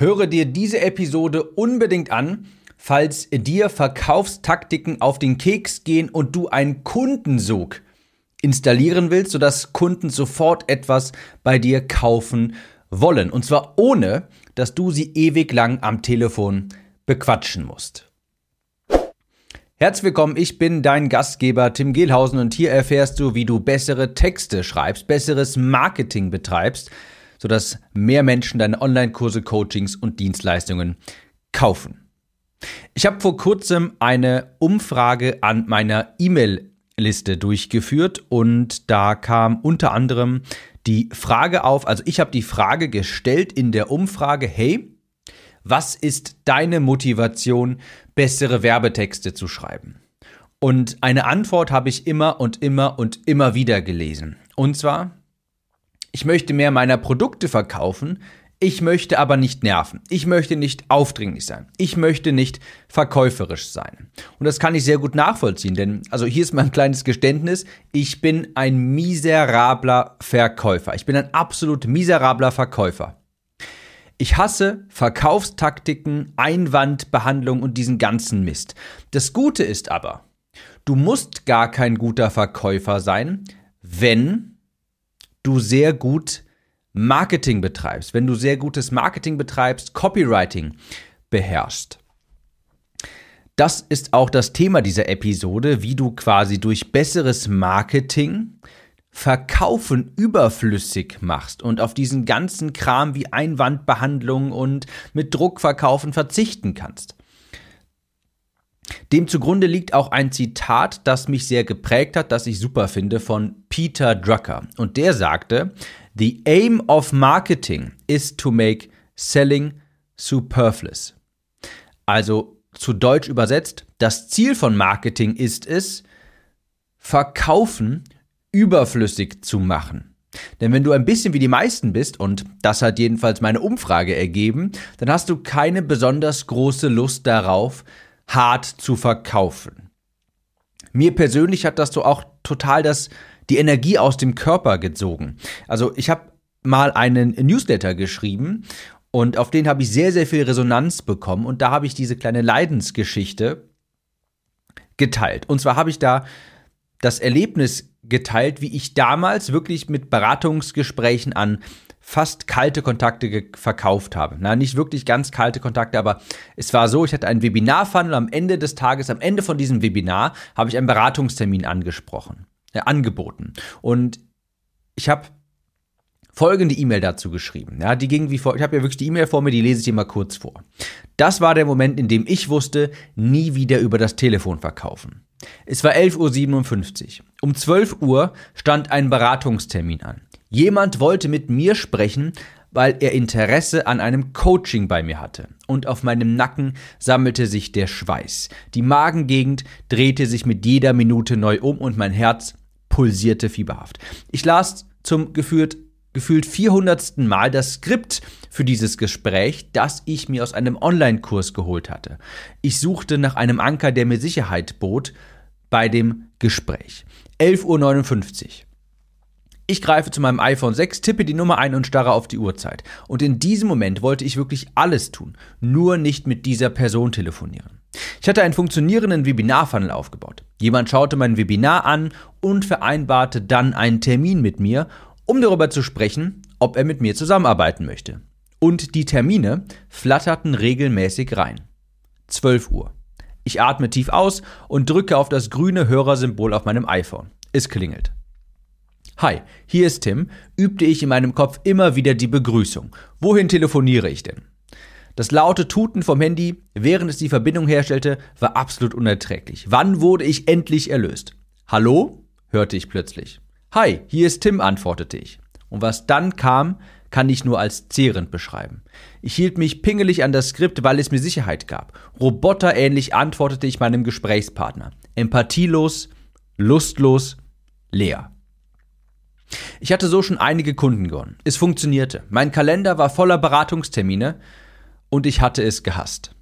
Höre dir diese Episode unbedingt an, falls dir Verkaufstaktiken auf den Keks gehen und du einen Kundensog installieren willst, sodass Kunden sofort etwas bei dir kaufen wollen. Und zwar ohne, dass du sie ewig lang am Telefon bequatschen musst. Herzlich willkommen, ich bin dein Gastgeber Tim Gehlhausen und hier erfährst du, wie du bessere Texte schreibst, besseres Marketing betreibst, sodass mehr Menschen deine Online-Kurse, Coachings und Dienstleistungen kaufen. Ich habe vor kurzem eine Umfrage an meiner E-Mail-Liste durchgeführt und da kam unter anderem die Frage auf, also ich habe die Frage gestellt in der Umfrage, hey, was ist deine Motivation, bessere Werbetexte zu schreiben? Und eine Antwort habe ich immer und immer und immer wieder gelesen. Und zwar, ich möchte mehr meiner Produkte verkaufen, ich möchte aber nicht nerven. Ich möchte nicht aufdringlich sein. Ich möchte nicht verkäuferisch sein. Und das kann ich sehr gut nachvollziehen, denn, also hier ist mein kleines Geständnis, ich bin ein miserabler Verkäufer. Ich bin ein absolut miserabler Verkäufer. Ich hasse Verkaufstaktiken, Einwandbehandlung und diesen ganzen Mist. Das Gute ist aber, du musst gar kein guter Verkäufer sein, wenn du sehr gut Marketing betreibst, wenn du sehr gutes Marketing betreibst, Copywriting beherrschst. Das ist auch das Thema dieser Episode, wie du quasi durch besseres Marketing Verkaufen überflüssig machst und auf diesen ganzen Kram wie Einwandbehandlung und mit Druck verkaufen verzichten kannst. Dem zugrunde liegt auch ein Zitat, das mich sehr geprägt hat, das ich super finde, von Peter Drucker. Und der sagte, The aim of marketing is to make selling superfluous. Also zu Deutsch übersetzt, das Ziel von Marketing ist es, Verkaufen überflüssig zu machen. Denn wenn du ein bisschen wie die meisten bist, und das hat jedenfalls meine Umfrage ergeben, dann hast du keine besonders große Lust darauf, hart zu verkaufen. Mir persönlich hat das so auch total das, die Energie aus dem Körper gezogen. Also ich habe mal einen Newsletter geschrieben und auf den habe ich sehr, sehr viel Resonanz bekommen und da habe ich diese kleine Leidensgeschichte geteilt. Und zwar habe ich da das Erlebnis geteilt, wie ich damals wirklich mit Beratungsgesprächen an fast kalte Kontakte verkauft habe. Na, nicht wirklich ganz kalte Kontakte, aber es war so, ich hatte einen Webinar-Funnel am Ende des Tages, am Ende von diesem Webinar habe ich einen Beratungstermin angesprochen, äh, angeboten. Und ich habe folgende E-Mail dazu geschrieben. Ja, die ging wie vor, ich habe ja wirklich die E-Mail vor mir, die lese ich dir mal kurz vor. Das war der Moment, in dem ich wusste, nie wieder über das Telefon verkaufen. Es war 11.57 Uhr. Um 12 Uhr stand ein Beratungstermin an. Jemand wollte mit mir sprechen, weil er Interesse an einem Coaching bei mir hatte. Und auf meinem Nacken sammelte sich der Schweiß. Die Magengegend drehte sich mit jeder Minute neu um und mein Herz pulsierte fieberhaft. Ich las zum gefühlt, gefühlt 400. Mal das Skript für dieses Gespräch, das ich mir aus einem Online-Kurs geholt hatte. Ich suchte nach einem Anker, der mir Sicherheit bot bei dem Gespräch. 11.59 Uhr. Ich greife zu meinem iPhone 6, tippe die Nummer ein und starre auf die Uhrzeit. Und in diesem Moment wollte ich wirklich alles tun, nur nicht mit dieser Person telefonieren. Ich hatte einen funktionierenden Webinar-Funnel aufgebaut. Jemand schaute mein Webinar an und vereinbarte dann einen Termin mit mir, um darüber zu sprechen, ob er mit mir zusammenarbeiten möchte. Und die Termine flatterten regelmäßig rein. 12 Uhr. Ich atme tief aus und drücke auf das grüne Hörersymbol auf meinem iPhone. Es klingelt. Hi, hier ist Tim, übte ich in meinem Kopf immer wieder die Begrüßung. Wohin telefoniere ich denn? Das laute Tuten vom Handy, während es die Verbindung herstellte, war absolut unerträglich. Wann wurde ich endlich erlöst? Hallo? hörte ich plötzlich. Hi, hier ist Tim, antwortete ich. Und was dann kam, kann ich nur als zehrend beschreiben. Ich hielt mich pingelig an das Skript, weil es mir Sicherheit gab. Roboterähnlich antwortete ich meinem Gesprächspartner. Empathielos, lustlos, leer. Ich hatte so schon einige Kunden gewonnen. Es funktionierte. Mein Kalender war voller Beratungstermine und ich hatte es gehasst.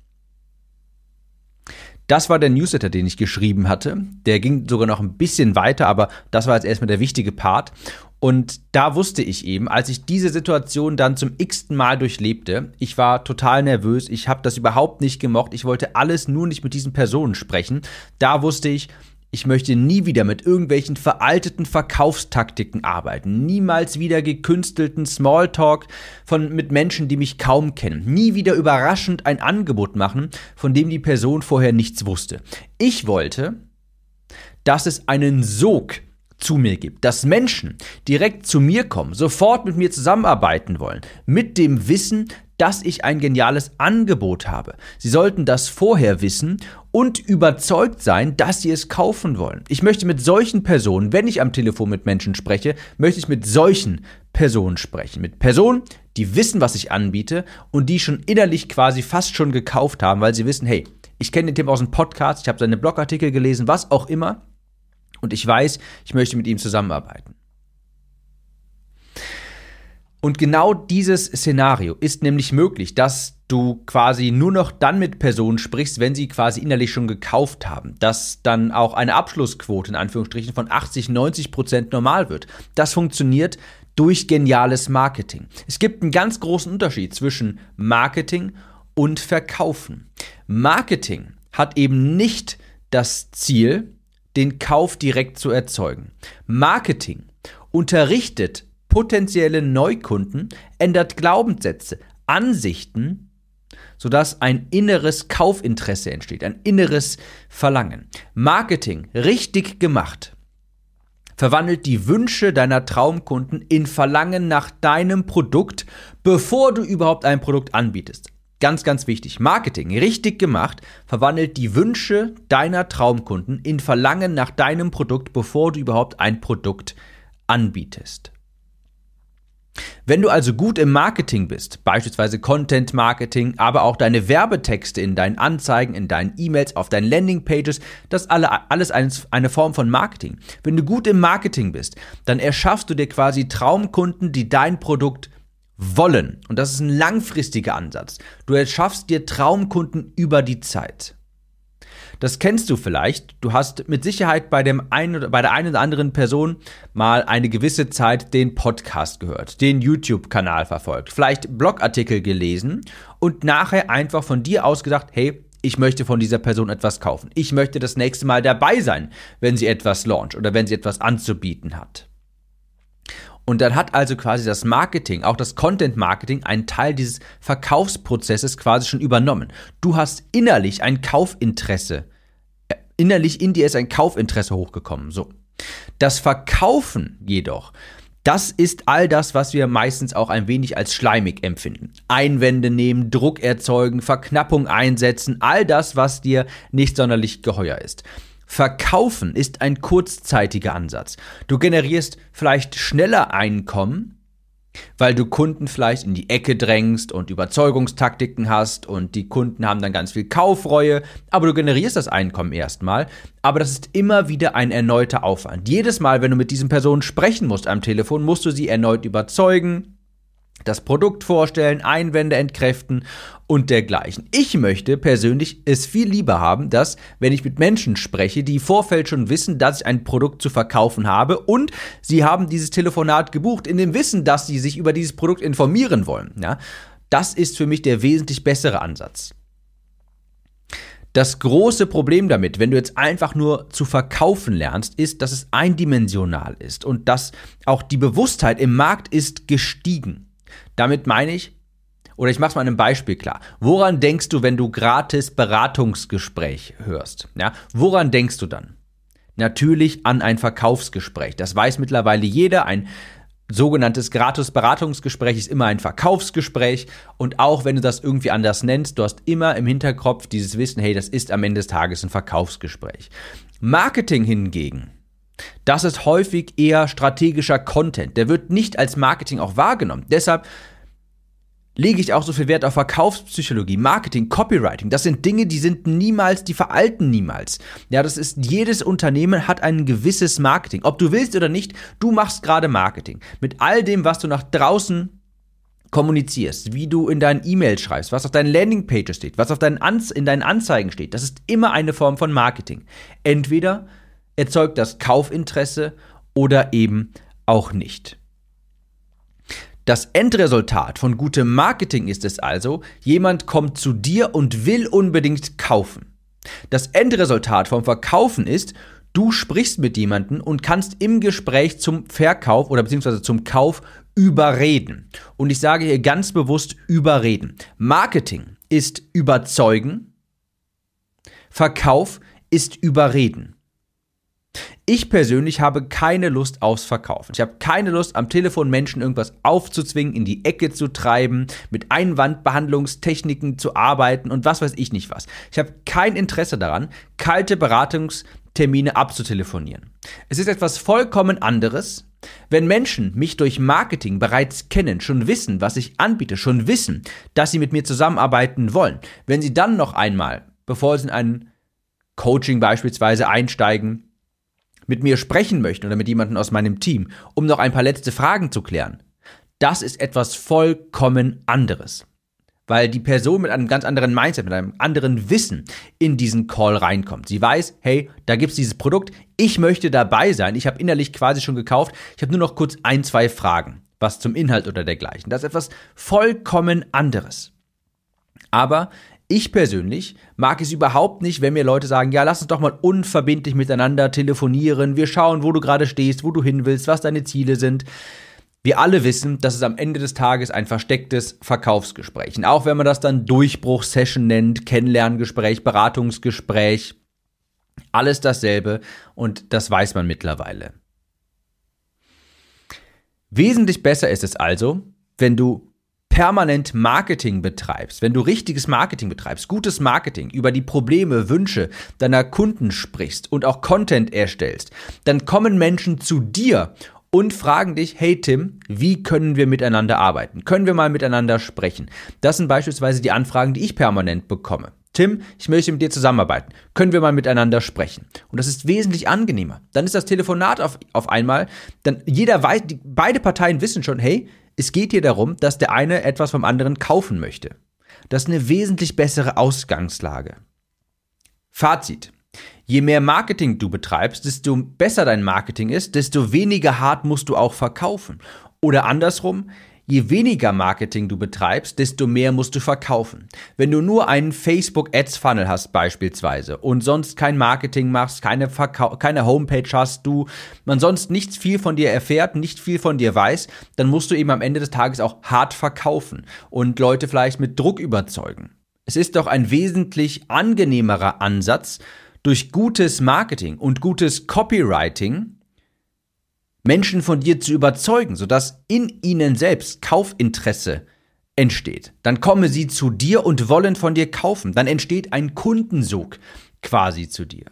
Das war der Newsletter, den ich geschrieben hatte. Der ging sogar noch ein bisschen weiter, aber das war jetzt erstmal der wichtige Part. Und da wusste ich eben, als ich diese Situation dann zum x-ten Mal durchlebte, ich war total nervös, ich habe das überhaupt nicht gemocht, ich wollte alles nur nicht mit diesen Personen sprechen. Da wusste ich, ich möchte nie wieder mit irgendwelchen veralteten Verkaufstaktiken arbeiten, niemals wieder gekünstelten Smalltalk von mit Menschen, die mich kaum kennen, nie wieder überraschend ein Angebot machen, von dem die Person vorher nichts wusste. Ich wollte, dass es einen Sog zu mir gibt, dass Menschen direkt zu mir kommen, sofort mit mir zusammenarbeiten wollen, mit dem Wissen, dass ich ein geniales Angebot habe. Sie sollten das vorher wissen und überzeugt sein, dass sie es kaufen wollen. Ich möchte mit solchen Personen, wenn ich am Telefon mit Menschen spreche, möchte ich mit solchen Personen sprechen. Mit Personen, die wissen, was ich anbiete und die schon innerlich quasi fast schon gekauft haben, weil sie wissen, hey, ich kenne den Tim aus dem Podcast, ich habe seine Blogartikel gelesen, was auch immer. Und ich weiß, ich möchte mit ihm zusammenarbeiten. Und genau dieses Szenario ist nämlich möglich, dass du quasi nur noch dann mit Personen sprichst, wenn sie quasi innerlich schon gekauft haben. Dass dann auch eine Abschlussquote in Anführungsstrichen von 80, 90 Prozent normal wird. Das funktioniert durch geniales Marketing. Es gibt einen ganz großen Unterschied zwischen Marketing und Verkaufen. Marketing hat eben nicht das Ziel, den Kauf direkt zu erzeugen. Marketing unterrichtet potenzielle Neukunden, ändert Glaubenssätze, Ansichten, sodass ein inneres Kaufinteresse entsteht, ein inneres Verlangen. Marketing richtig gemacht verwandelt die Wünsche deiner Traumkunden in Verlangen nach deinem Produkt, bevor du überhaupt ein Produkt anbietest. Ganz, ganz wichtig. Marketing, richtig gemacht, verwandelt die Wünsche deiner Traumkunden in Verlangen nach deinem Produkt, bevor du überhaupt ein Produkt anbietest. Wenn du also gut im Marketing bist, beispielsweise Content Marketing, aber auch deine Werbetexte in deinen Anzeigen, in deinen E-Mails, auf deinen Landingpages, das alle, alles eine Form von Marketing. Wenn du gut im Marketing bist, dann erschaffst du dir quasi Traumkunden, die dein Produkt wollen. Und das ist ein langfristiger Ansatz. Du erschaffst dir Traumkunden über die Zeit. Das kennst du vielleicht. Du hast mit Sicherheit bei, dem einen, bei der einen oder anderen Person mal eine gewisse Zeit den Podcast gehört, den YouTube-Kanal verfolgt, vielleicht Blogartikel gelesen und nachher einfach von dir aus gedacht, hey, ich möchte von dieser Person etwas kaufen. Ich möchte das nächste Mal dabei sein, wenn sie etwas launcht oder wenn sie etwas anzubieten hat. Und dann hat also quasi das Marketing, auch das Content Marketing, einen Teil dieses Verkaufsprozesses quasi schon übernommen. Du hast innerlich ein Kaufinteresse. Innerlich in dir ist ein Kaufinteresse hochgekommen. So. Das Verkaufen jedoch, das ist all das, was wir meistens auch ein wenig als schleimig empfinden. Einwände nehmen, Druck erzeugen, Verknappung einsetzen, all das, was dir nicht sonderlich geheuer ist. Verkaufen ist ein kurzzeitiger Ansatz. Du generierst vielleicht schneller Einkommen, weil du Kunden vielleicht in die Ecke drängst und Überzeugungstaktiken hast und die Kunden haben dann ganz viel Kaufreue, aber du generierst das Einkommen erstmal, aber das ist immer wieder ein erneuter Aufwand. Jedes Mal, wenn du mit diesen Personen sprechen musst am Telefon, musst du sie erneut überzeugen, das Produkt vorstellen, Einwände entkräften und dergleichen. Ich möchte persönlich es viel lieber haben, dass, wenn ich mit Menschen spreche, die im Vorfeld schon wissen, dass ich ein Produkt zu verkaufen habe und sie haben dieses Telefonat gebucht in dem Wissen, dass sie sich über dieses Produkt informieren wollen. Ja, das ist für mich der wesentlich bessere Ansatz. Das große Problem damit, wenn du jetzt einfach nur zu verkaufen lernst, ist, dass es eindimensional ist und dass auch die Bewusstheit im Markt ist gestiegen. Damit meine ich, oder ich mache es mal einem Beispiel klar. Woran denkst du, wenn du gratis Beratungsgespräch hörst? Ja, woran denkst du dann? Natürlich an ein Verkaufsgespräch. Das weiß mittlerweile jeder. Ein sogenanntes gratis Beratungsgespräch ist immer ein Verkaufsgespräch. Und auch wenn du das irgendwie anders nennst, du hast immer im Hinterkopf dieses Wissen, hey, das ist am Ende des Tages ein Verkaufsgespräch. Marketing hingegen das ist häufig eher strategischer Content. Der wird nicht als Marketing auch wahrgenommen. Deshalb lege ich auch so viel Wert auf Verkaufspsychologie, Marketing, Copywriting. Das sind Dinge, die sind niemals, die veralten niemals. Ja, das ist, jedes Unternehmen hat ein gewisses Marketing. Ob du willst oder nicht, du machst gerade Marketing. Mit all dem, was du nach draußen kommunizierst, wie du in deinen E-Mails schreibst, was auf deinen Landingpages steht, was auf deinen Anz in deinen Anzeigen steht, das ist immer eine Form von Marketing. Entweder erzeugt das Kaufinteresse oder eben auch nicht. Das Endresultat von gutem Marketing ist es also, jemand kommt zu dir und will unbedingt kaufen. Das Endresultat vom Verkaufen ist, du sprichst mit jemandem und kannst im Gespräch zum Verkauf oder beziehungsweise zum Kauf überreden. Und ich sage hier ganz bewusst überreden. Marketing ist überzeugen, Verkauf ist überreden. Ich persönlich habe keine Lust aufs Verkaufen. Ich habe keine Lust, am Telefon Menschen irgendwas aufzuzwingen, in die Ecke zu treiben, mit Einwandbehandlungstechniken zu arbeiten und was weiß ich nicht was. Ich habe kein Interesse daran, kalte Beratungstermine abzutelefonieren. Es ist etwas vollkommen anderes, wenn Menschen mich durch Marketing bereits kennen, schon wissen, was ich anbiete, schon wissen, dass sie mit mir zusammenarbeiten wollen, wenn sie dann noch einmal, bevor sie in ein Coaching beispielsweise einsteigen, mit mir sprechen möchten oder mit jemandem aus meinem Team, um noch ein paar letzte Fragen zu klären, das ist etwas vollkommen anderes. Weil die Person mit einem ganz anderen Mindset, mit einem anderen Wissen in diesen Call reinkommt. Sie weiß, hey, da gibt es dieses Produkt, ich möchte dabei sein, ich habe innerlich quasi schon gekauft, ich habe nur noch kurz ein, zwei Fragen, was zum Inhalt oder dergleichen. Das ist etwas vollkommen anderes. Aber ich persönlich mag es überhaupt nicht, wenn mir Leute sagen, ja, lass uns doch mal unverbindlich miteinander telefonieren, wir schauen, wo du gerade stehst, wo du hin willst, was deine Ziele sind. Wir alle wissen, dass es am Ende des Tages ein verstecktes Verkaufsgespräch. Und auch wenn man das dann Durchbruchsession nennt, Kennenlerngespräch, Beratungsgespräch, alles dasselbe und das weiß man mittlerweile. Wesentlich besser ist es also, wenn du permanent Marketing betreibst, wenn du richtiges Marketing betreibst, gutes Marketing, über die Probleme, Wünsche deiner Kunden sprichst und auch Content erstellst, dann kommen Menschen zu dir und fragen dich, hey Tim, wie können wir miteinander arbeiten? Können wir mal miteinander sprechen? Das sind beispielsweise die Anfragen, die ich permanent bekomme. Tim, ich möchte mit dir zusammenarbeiten. Können wir mal miteinander sprechen? Und das ist wesentlich angenehmer. Dann ist das Telefonat auf, auf einmal, dann jeder weiß, die, beide Parteien wissen schon, hey, es geht hier darum, dass der eine etwas vom anderen kaufen möchte. Das ist eine wesentlich bessere Ausgangslage. Fazit. Je mehr Marketing du betreibst, desto besser dein Marketing ist, desto weniger hart musst du auch verkaufen. Oder andersrum, Je weniger Marketing du betreibst, desto mehr musst du verkaufen. Wenn du nur einen Facebook Ads Funnel hast beispielsweise und sonst kein Marketing machst, keine, Verkau keine Homepage hast, du man sonst nichts viel von dir erfährt, nicht viel von dir weiß, dann musst du eben am Ende des Tages auch hart verkaufen und Leute vielleicht mit Druck überzeugen. Es ist doch ein wesentlich angenehmerer Ansatz, durch gutes Marketing und gutes Copywriting Menschen von dir zu überzeugen, sodass in ihnen selbst Kaufinteresse entsteht. Dann kommen sie zu dir und wollen von dir kaufen. Dann entsteht ein Kundensog quasi zu dir.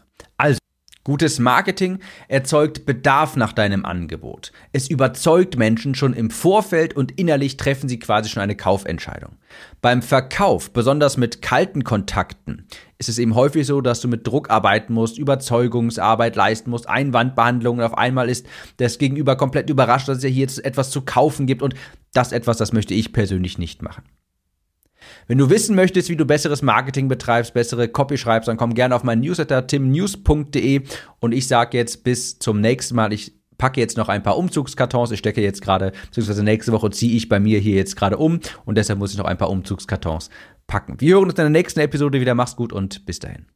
Gutes Marketing erzeugt Bedarf nach deinem Angebot. Es überzeugt Menschen schon im Vorfeld und innerlich treffen sie quasi schon eine Kaufentscheidung. Beim Verkauf, besonders mit kalten Kontakten, ist es eben häufig so, dass du mit Druck arbeiten musst, Überzeugungsarbeit leisten musst, Einwandbehandlung und auf einmal ist das Gegenüber komplett überrascht, dass es hier jetzt etwas zu kaufen gibt und das etwas, das möchte ich persönlich nicht machen. Wenn du wissen möchtest, wie du besseres Marketing betreibst, bessere Copy schreibst, dann komm gerne auf meinen Newsletter timnews.de und ich sage jetzt bis zum nächsten Mal. Ich packe jetzt noch ein paar Umzugskartons. Ich stecke jetzt gerade, beziehungsweise nächste Woche ziehe ich bei mir hier jetzt gerade um und deshalb muss ich noch ein paar Umzugskartons packen. Wir hören uns in der nächsten Episode wieder. Mach's gut und bis dahin.